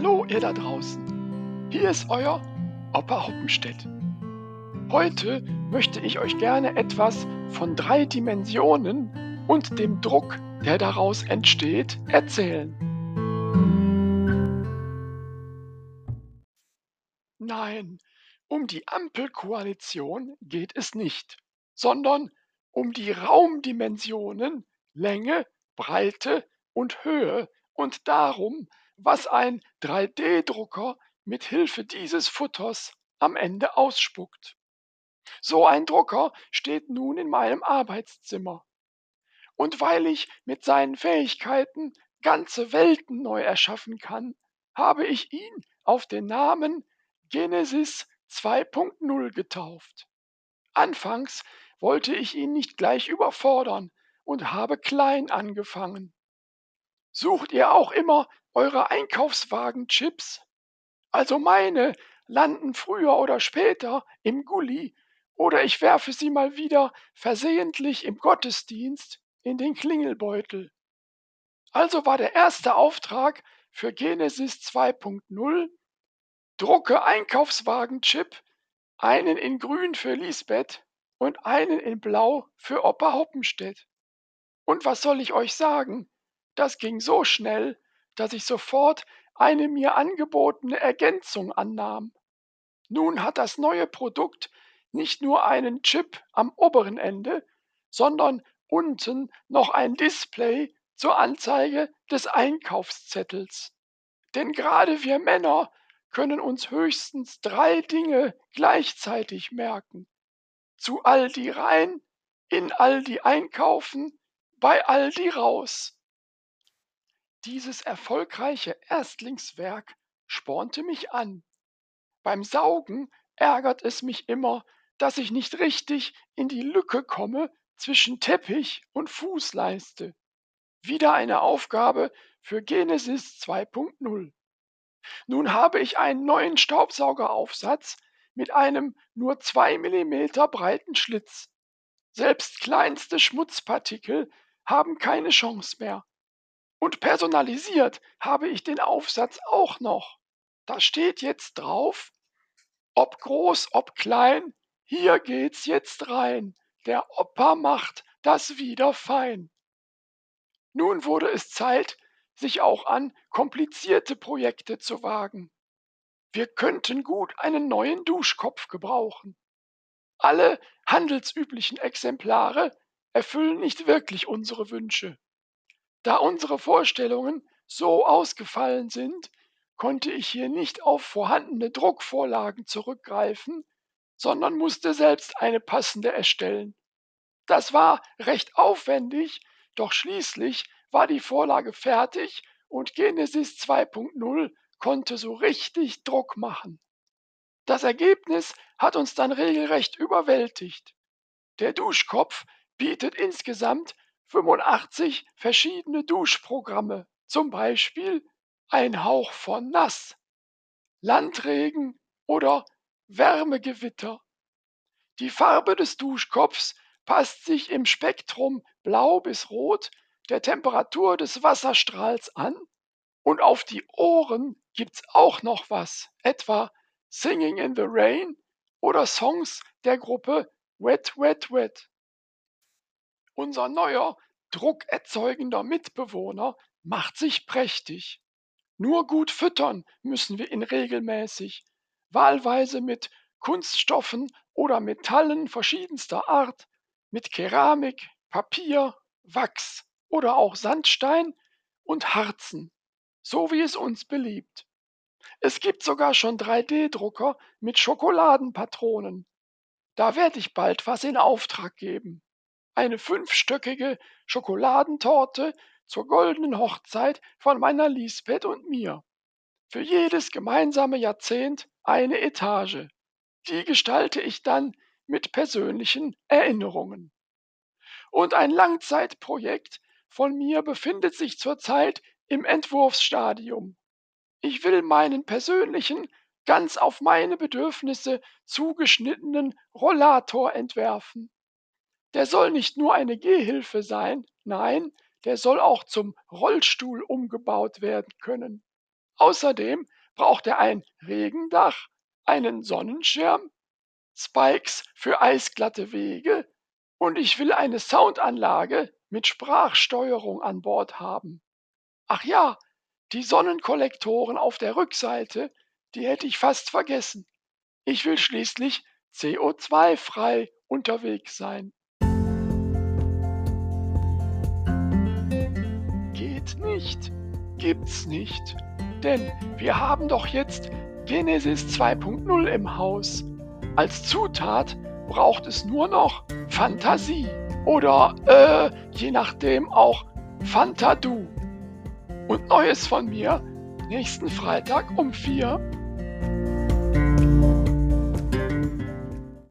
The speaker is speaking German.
Hallo ihr da draußen. Hier ist euer Opa Hoppenstedt. Heute möchte ich euch gerne etwas von drei Dimensionen und dem Druck, der daraus entsteht, erzählen. Nein, um die Ampelkoalition geht es nicht, sondern um die Raumdimensionen Länge, Breite und Höhe und darum, was ein 3D-Drucker mit Hilfe dieses Futters am Ende ausspuckt. So ein Drucker steht nun in meinem Arbeitszimmer. Und weil ich mit seinen Fähigkeiten ganze Welten neu erschaffen kann, habe ich ihn auf den Namen Genesis 2.0 getauft. Anfangs wollte ich ihn nicht gleich überfordern und habe klein angefangen. Sucht ihr auch immer eure Einkaufswagen-Chips? Also meine landen früher oder später im Gully oder ich werfe sie mal wieder versehentlich im Gottesdienst in den Klingelbeutel. Also war der erste Auftrag für Genesis 2.0 drucke Einkaufswagen-Chip, einen in grün für Lisbeth und einen in blau für Opa Hoppenstedt. Und was soll ich euch sagen? Das ging so schnell, dass ich sofort eine mir angebotene Ergänzung annahm. Nun hat das neue Produkt nicht nur einen Chip am oberen Ende, sondern unten noch ein Display zur Anzeige des Einkaufszettels. Denn gerade wir Männer können uns höchstens drei Dinge gleichzeitig merken. Zu Aldi rein, in Aldi einkaufen, bei Aldi raus. Dieses erfolgreiche Erstlingswerk spornte mich an. Beim Saugen ärgert es mich immer, dass ich nicht richtig in die Lücke komme zwischen Teppich und Fußleiste. Wieder eine Aufgabe für Genesis 2.0. Nun habe ich einen neuen Staubsaugeraufsatz mit einem nur 2 mm breiten Schlitz. Selbst kleinste Schmutzpartikel haben keine Chance mehr. Und personalisiert habe ich den Aufsatz auch noch. Da steht jetzt drauf, ob groß, ob klein, hier geht's jetzt rein. Der Opa macht das wieder fein. Nun wurde es Zeit, sich auch an komplizierte Projekte zu wagen. Wir könnten gut einen neuen Duschkopf gebrauchen. Alle handelsüblichen Exemplare erfüllen nicht wirklich unsere Wünsche. Da unsere Vorstellungen so ausgefallen sind, konnte ich hier nicht auf vorhandene Druckvorlagen zurückgreifen, sondern musste selbst eine passende erstellen. Das war recht aufwendig, doch schließlich war die Vorlage fertig und Genesis 2.0 konnte so richtig Druck machen. Das Ergebnis hat uns dann regelrecht überwältigt. Der Duschkopf bietet insgesamt 85 verschiedene Duschprogramme, zum Beispiel ein Hauch von Nass, Landregen oder Wärmegewitter. Die Farbe des Duschkopfs passt sich im Spektrum blau bis rot der Temperatur des Wasserstrahls an und auf die Ohren gibt's auch noch was, etwa Singing in the Rain oder Songs der Gruppe Wet Wet Wet. Unser neuer, druckerzeugender Mitbewohner macht sich prächtig. Nur gut füttern müssen wir ihn regelmäßig, wahlweise mit Kunststoffen oder Metallen verschiedenster Art, mit Keramik, Papier, Wachs oder auch Sandstein und Harzen, so wie es uns beliebt. Es gibt sogar schon 3D-Drucker mit Schokoladenpatronen. Da werde ich bald was in Auftrag geben eine fünfstöckige Schokoladentorte zur goldenen Hochzeit von meiner Lisbeth und mir. Für jedes gemeinsame Jahrzehnt eine Etage. Die gestalte ich dann mit persönlichen Erinnerungen. Und ein Langzeitprojekt von mir befindet sich zurzeit im Entwurfsstadium. Ich will meinen persönlichen, ganz auf meine Bedürfnisse zugeschnittenen Rollator entwerfen. Der soll nicht nur eine Gehhilfe sein, nein, der soll auch zum Rollstuhl umgebaut werden können. Außerdem braucht er ein Regendach, einen Sonnenschirm, Spikes für eisglatte Wege und ich will eine Soundanlage mit Sprachsteuerung an Bord haben. Ach ja, die Sonnenkollektoren auf der Rückseite, die hätte ich fast vergessen. Ich will schließlich CO2-frei unterwegs sein. Nicht, gibt's nicht, denn wir haben doch jetzt Genesis 2.0 im Haus. Als Zutat braucht es nur noch Fantasie oder äh, je nachdem auch Fantadu. Und Neues von mir nächsten Freitag um 4